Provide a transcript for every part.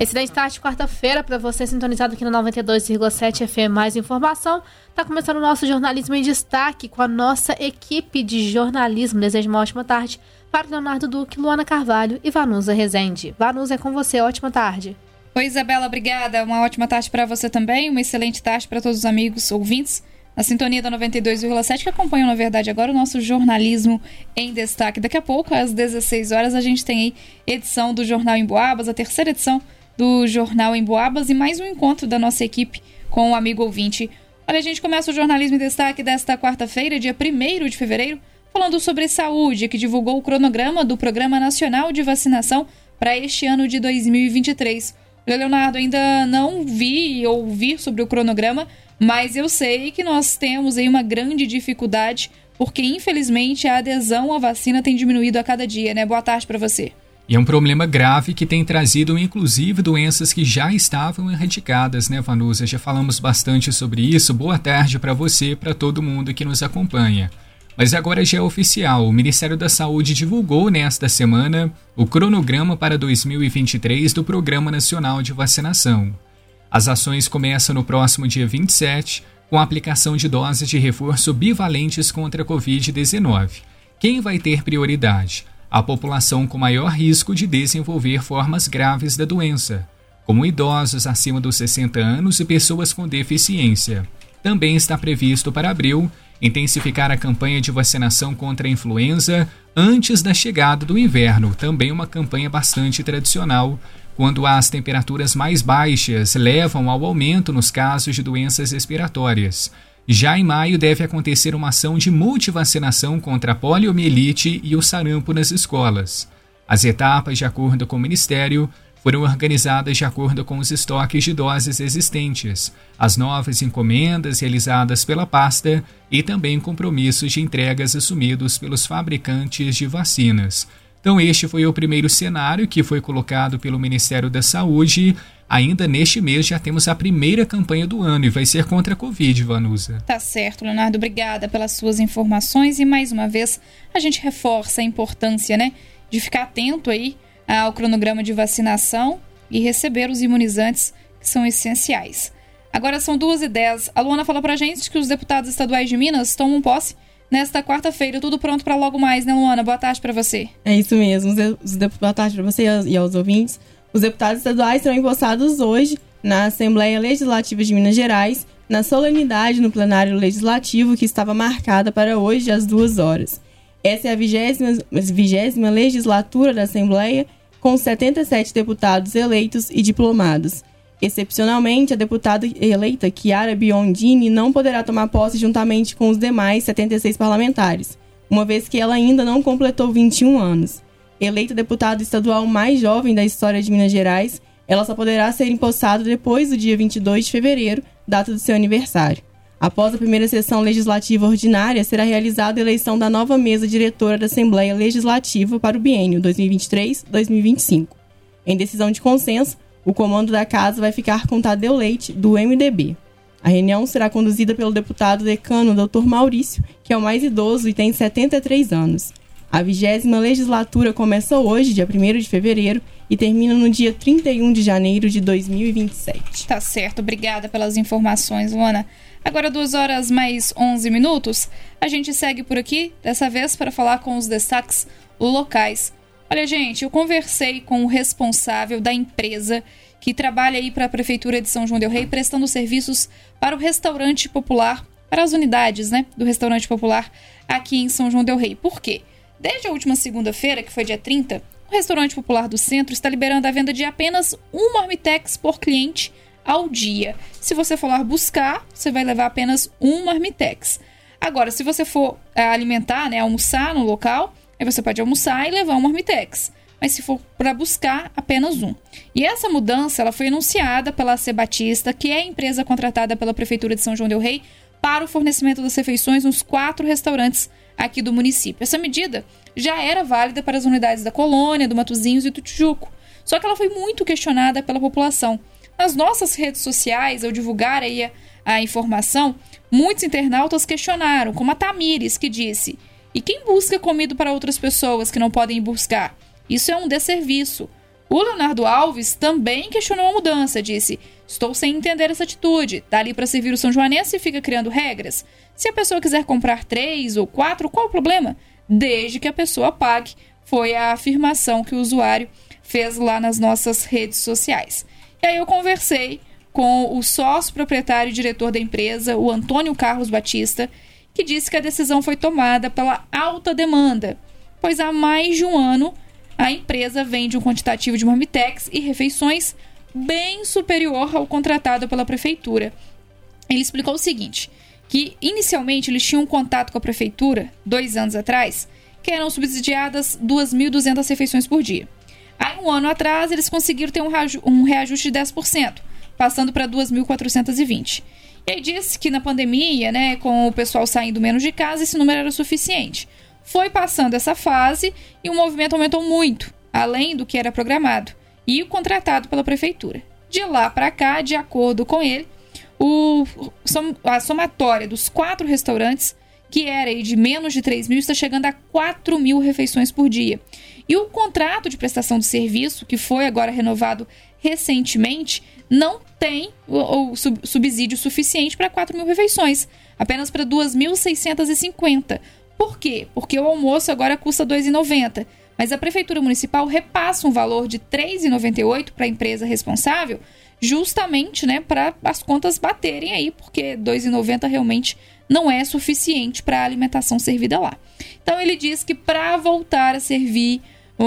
Excelente tarde, quarta-feira, para você sintonizado aqui no 92,7 FM. Mais informação. Está começando o nosso jornalismo em destaque com a nossa equipe de jornalismo. Desejo uma ótima tarde para Leonardo Duque, Luana Carvalho e Vanusa Rezende. Vanusa, é com você. Ótima tarde. Oi, Isabela, obrigada. Uma ótima tarde para você também. Uma excelente tarde para todos os amigos ouvintes na sintonia da 92,7 que acompanham, na verdade, agora o nosso jornalismo em destaque. Daqui a pouco, às 16 horas, a gente tem aí edição do Jornal em Boabas, a terceira edição do Jornal em Boabas e mais um encontro da nossa equipe com o amigo ouvinte. Olha, a gente começa o jornalismo em destaque desta quarta-feira, dia 1 de fevereiro, falando sobre saúde, que divulgou o cronograma do Programa Nacional de Vacinação para este ano de 2023. Leonardo, ainda não vi ou ouvir sobre o cronograma, mas eu sei que nós temos aí uma grande dificuldade, porque infelizmente a adesão à vacina tem diminuído a cada dia, né? Boa tarde para você. E é um problema grave que tem trazido, inclusive, doenças que já estavam erradicadas, né, Vanusa? Já falamos bastante sobre isso. Boa tarde para você para todo mundo que nos acompanha. Mas agora já é oficial. O Ministério da Saúde divulgou nesta semana o cronograma para 2023 do Programa Nacional de Vacinação. As ações começam no próximo dia 27, com a aplicação de doses de reforço bivalentes contra a Covid-19. Quem vai ter prioridade? A população com maior risco de desenvolver formas graves da doença, como idosos acima dos 60 anos e pessoas com deficiência. Também está previsto para abril intensificar a campanha de vacinação contra a influenza antes da chegada do inverno, também uma campanha bastante tradicional, quando as temperaturas mais baixas levam ao aumento nos casos de doenças respiratórias. Já em maio deve acontecer uma ação de multivacinação contra a poliomielite e o sarampo nas escolas. As etapas, de acordo com o Ministério, foram organizadas de acordo com os estoques de doses existentes, as novas encomendas realizadas pela pasta e também compromissos de entregas assumidos pelos fabricantes de vacinas. Então, este foi o primeiro cenário que foi colocado pelo Ministério da Saúde. Ainda neste mês já temos a primeira campanha do ano e vai ser contra a Covid, Vanusa. Tá certo, Leonardo. Obrigada pelas suas informações e mais uma vez a gente reforça a importância, né, de ficar atento aí ao cronograma de vacinação e receber os imunizantes que são essenciais. Agora são duas e dez. A Luana falou pra gente que os deputados estaduais de Minas tomam posse nesta quarta-feira. Tudo pronto para logo mais, né, Luana? Boa tarde para você. É isso mesmo. Boa tarde para você e aos ouvintes. Os deputados estaduais serão empossados hoje na Assembleia Legislativa de Minas Gerais, na solenidade no plenário legislativo que estava marcada para hoje às duas horas. Essa é a vigésima, legislatura da Assembleia, com 77 deputados eleitos e diplomados. Excepcionalmente, a deputada eleita Chiara Biondini não poderá tomar posse juntamente com os demais 76 parlamentares, uma vez que ela ainda não completou 21 anos. Eleita deputada estadual mais jovem da história de Minas Gerais, ela só poderá ser empossada depois do dia 22 de fevereiro, data do seu aniversário. Após a primeira sessão legislativa ordinária, será realizada a eleição da nova mesa diretora da Assembleia Legislativa para o biênio 2023-2025. Em decisão de consenso, o comando da casa vai ficar com Tadeu Leite, do MDB. A reunião será conduzida pelo deputado decano Dr. Maurício, que é o mais idoso e tem 73 anos. A vigésima legislatura começa hoje, dia 1 de fevereiro, e termina no dia 31 de janeiro de 2027. Tá certo, obrigada pelas informações, Luana. Agora, duas horas mais 11 minutos, a gente segue por aqui, dessa vez para falar com os destaques locais. Olha, gente, eu conversei com o responsável da empresa que trabalha aí para a Prefeitura de São João Del Rei, prestando serviços para o restaurante popular, para as unidades né, do restaurante popular aqui em São João Del Rei. Por quê? Desde a última segunda-feira, que foi dia 30, o restaurante popular do centro está liberando a venda de apenas um marmitex por cliente ao dia. Se você for lá buscar, você vai levar apenas um marmitex. Agora, se você for é, alimentar, né, almoçar no local, Aí você pode almoçar e levar um marmitex. Mas se for para buscar, apenas um. E essa mudança ela foi anunciada pela C Batista, que é a empresa contratada pela Prefeitura de São João del Rei para o fornecimento das refeições nos quatro restaurantes aqui do município. Essa medida já era válida para as unidades da Colônia, do Matozinhos e do Tijuco. Só que ela foi muito questionada pela população. Nas nossas redes sociais, ao divulgar aí a, a informação, muitos internautas questionaram, como a Tamires, que disse e quem busca comida para outras pessoas que não podem buscar? Isso é um desserviço. O Leonardo Alves também questionou a mudança, disse: Estou sem entender essa atitude. Dali para servir o São Joanense e fica criando regras. Se a pessoa quiser comprar três ou quatro, qual o problema? Desde que a pessoa pague, foi a afirmação que o usuário fez lá nas nossas redes sociais. E aí eu conversei com o sócio proprietário e diretor da empresa, o Antônio Carlos Batista, que disse que a decisão foi tomada pela alta demanda, pois há mais de um ano a empresa vende um quantitativo de marmitex e refeições bem superior ao contratado pela prefeitura. Ele explicou o seguinte: que inicialmente eles tinham um contato com a prefeitura, dois anos atrás, que eram subsidiadas 2.200 refeições por dia. Aí, um ano atrás, eles conseguiram ter um reajuste de 10%, passando para 2.420. E aí disse que na pandemia, né, com o pessoal saindo menos de casa, esse número era suficiente. Foi passando essa fase e o movimento aumentou muito, além do que era programado e contratado pela prefeitura. De lá para cá, de acordo com ele, o, a somatória dos quatro restaurantes, que era de menos de 3 mil, está chegando a 4 mil refeições por dia. E o contrato de prestação de serviço, que foi agora renovado recentemente, não tem o, o subsídio suficiente para 4 mil refeições, apenas para 2.650 por quê? Porque o almoço agora custa R$ 2,90, mas a prefeitura municipal repassa um valor de R$ 3,98 para a empresa responsável, justamente, né, para as contas baterem aí, porque R$ 2,90 realmente não é suficiente para a alimentação servida lá. Então ele diz que para voltar a servir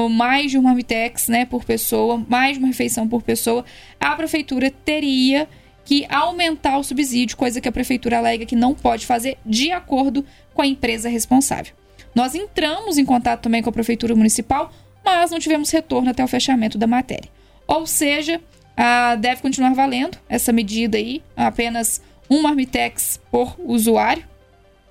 mais de uma marmitex, né, por pessoa, mais de uma refeição por pessoa, a prefeitura teria que aumentar o subsídio, coisa que a prefeitura alega que não pode fazer de acordo com a empresa responsável. Nós entramos em contato também com a prefeitura municipal, mas não tivemos retorno até o fechamento da matéria. Ou seja, deve continuar valendo essa medida aí, apenas um marmitex por usuário.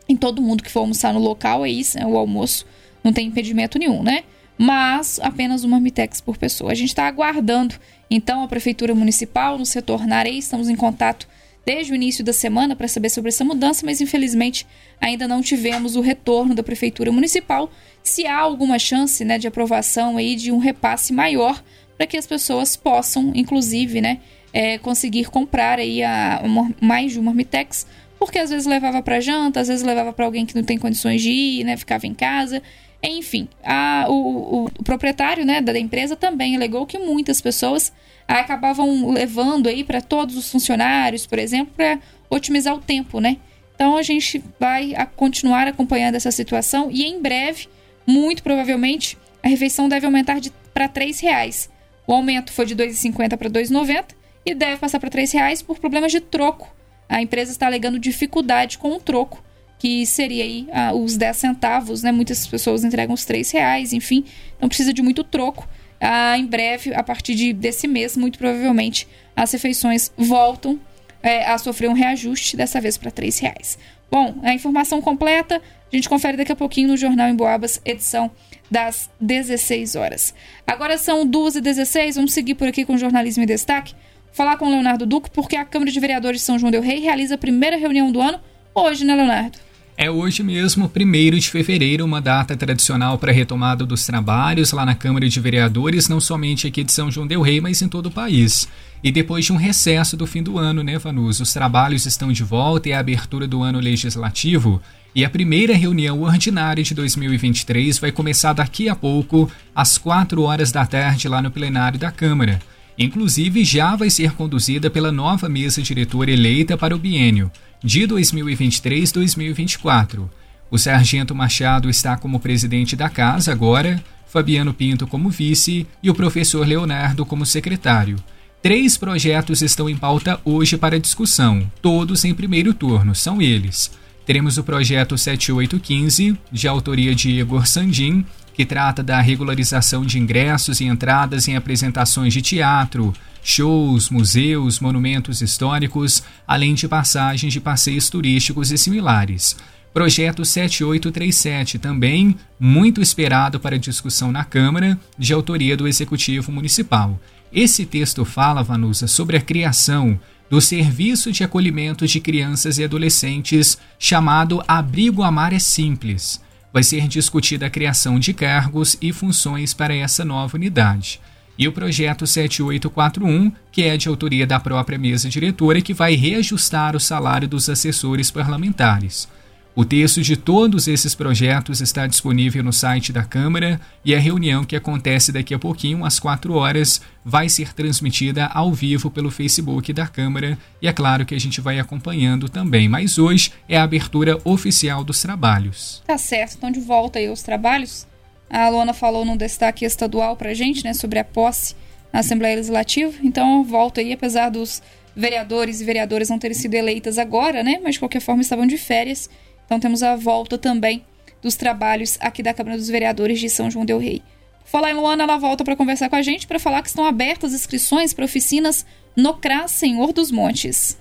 Em todo mundo que for almoçar no local, é isso, é o almoço, não tem impedimento nenhum, né? Mas apenas uma marmitex por pessoa. A gente está aguardando então, a Prefeitura Municipal nos retornarei, estamos em contato desde o início da semana para saber sobre essa mudança, mas infelizmente ainda não tivemos o retorno da Prefeitura Municipal. Se há alguma chance né, de aprovação aí de um repasse maior para que as pessoas possam, inclusive, né, é, conseguir comprar aí a, uma, mais de uma Marmitex, porque às vezes levava para janta, às vezes levava para alguém que não tem condições de ir, né, ficava em casa. Enfim, a, o, o, proprietário né, da empresa também alegou que muitas pessoas acabavam levando aí para todos os funcionários, por exemplo, para otimizar o tempo, né? Então a gente vai a continuar acompanhando essa situação e em breve, muito provavelmente, a refeição deve aumentar para R$ reais. O aumento foi de R$ 2,50 para R$ 2,90 e deve passar para R$ reais por problemas de troco. A empresa está alegando dificuldade com o troco que seria aí ah, os 10 centavos, né? Muitas pessoas entregam os 3 reais, enfim, não precisa de muito troco. Ah, em breve, a partir de, desse mês, muito provavelmente, as refeições voltam é, a sofrer um reajuste, dessa vez para 3 reais. Bom, a informação completa a gente confere daqui a pouquinho no Jornal em Boabas, edição das 16 horas. Agora são 2h16, vamos seguir por aqui com o Jornalismo em Destaque. Falar com o Leonardo Duque, porque a Câmara de Vereadores de São João Del Rei realiza a primeira reunião do ano hoje, né, Leonardo? É hoje mesmo, 1 de fevereiro, uma data tradicional para a retomada dos trabalhos lá na Câmara de Vereadores, não somente aqui de São João Del Rei, mas em todo o país. E depois de um recesso do fim do ano, né, Vanus? Os trabalhos estão de volta e a abertura do ano legislativo. E a primeira reunião ordinária de 2023 vai começar daqui a pouco, às 4 horas da tarde, lá no plenário da Câmara. Inclusive, já vai ser conduzida pela nova mesa diretora eleita para o biênio de 2023-2024. O Sargento Machado está como presidente da casa agora, Fabiano Pinto como vice e o professor Leonardo como secretário. Três projetos estão em pauta hoje para discussão, todos em primeiro turno, são eles. Teremos o projeto 7815, de autoria de Igor Sandin, que trata da regularização de ingressos e entradas em apresentações de teatro, shows, museus, monumentos históricos, além de passagens de passeios turísticos e similares. Projeto 7837, também muito esperado para discussão na Câmara, de autoria do Executivo Municipal. Esse texto fala, Vanusa, sobre a criação do Serviço de Acolhimento de Crianças e Adolescentes, chamado Abrigo Amar é Simples. Vai ser discutida a criação de cargos e funções para essa nova unidade. e o projeto 7841, que é de autoria da própria mesa diretora, que vai reajustar o salário dos assessores parlamentares. O texto de todos esses projetos está disponível no site da Câmara e a reunião que acontece daqui a pouquinho, às 4 horas, vai ser transmitida ao vivo pelo Facebook da Câmara e é claro que a gente vai acompanhando também. Mas hoje é a abertura oficial dos trabalhos. Tá certo, então de volta aí aos trabalhos. A Luana falou num destaque estadual pra gente, né, sobre a posse na Assembleia Legislativa. Então volta aí, apesar dos vereadores e vereadoras não terem sido eleitas agora, né, mas de qualquer forma estavam de férias então temos a volta também dos trabalhos aqui da Câmara dos Vereadores de São João del Rei. Falar em Luana, ela volta para conversar com a gente para falar que estão abertas inscrições para oficinas no CRAS Senhor dos Montes.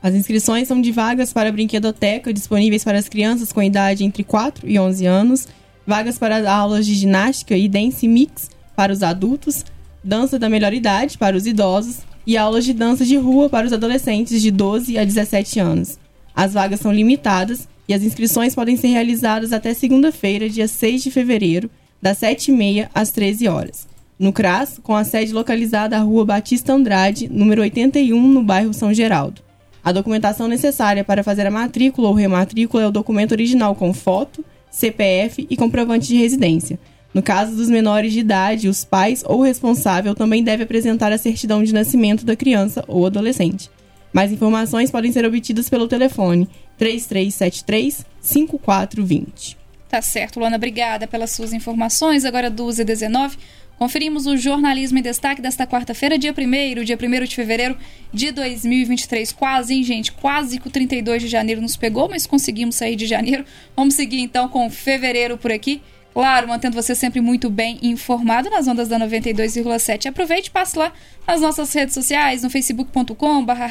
As inscrições são de vagas para brinquedoteca disponíveis para as crianças com idade entre 4 e 11 anos, vagas para aulas de ginástica e dance mix para os adultos, dança da melhor idade para os idosos e aulas de dança de rua para os adolescentes de 12 a 17 anos. As vagas são limitadas e as inscrições podem ser realizadas até segunda-feira, dia 6 de fevereiro, das 7h30 às 13 horas. No CRAS, com a sede localizada à Rua Batista Andrade, número 81, no bairro São Geraldo. A documentação necessária para fazer a matrícula ou rematrícula é o documento original com foto, CPF e comprovante de residência. No caso dos menores de idade, os pais ou responsável também deve apresentar a certidão de nascimento da criança ou adolescente. Mais informações podem ser obtidas pelo telefone 3373 5420. Tá certo, Luana, obrigada pelas suas informações. Agora 12 e 19 Conferimos o jornalismo em destaque desta quarta-feira, dia 1 dia 1 de fevereiro de 2023. Quase, hein, gente? Quase que o 32 de janeiro nos pegou, mas conseguimos sair de janeiro. Vamos seguir então com fevereiro por aqui. Claro, mantendo você sempre muito bem informado nas ondas da 92,7. Aproveite e passe lá nas nossas redes sociais, no facebook.com barra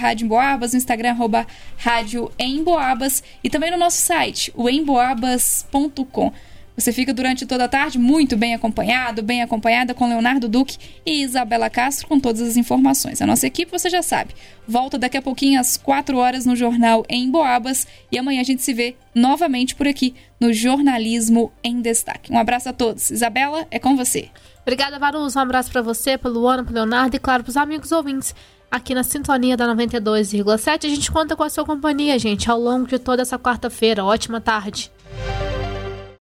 no Instagram arroba Rádio Emboabas e também no nosso site, o emboabas.com. Você fica durante toda a tarde muito bem acompanhado, bem acompanhada com Leonardo Duque e Isabela Castro com todas as informações. A nossa equipe, você já sabe, volta daqui a pouquinho às 4 horas no Jornal em Boabas e amanhã a gente se vê novamente por aqui no Jornalismo em Destaque. Um abraço a todos. Isabela, é com você. Obrigada, Varus. Um abraço para você, pelo Luana, pro Leonardo e, claro, pros amigos ouvintes aqui na sintonia da 92,7. A gente conta com a sua companhia, gente, ao longo de toda essa quarta-feira. Ótima tarde.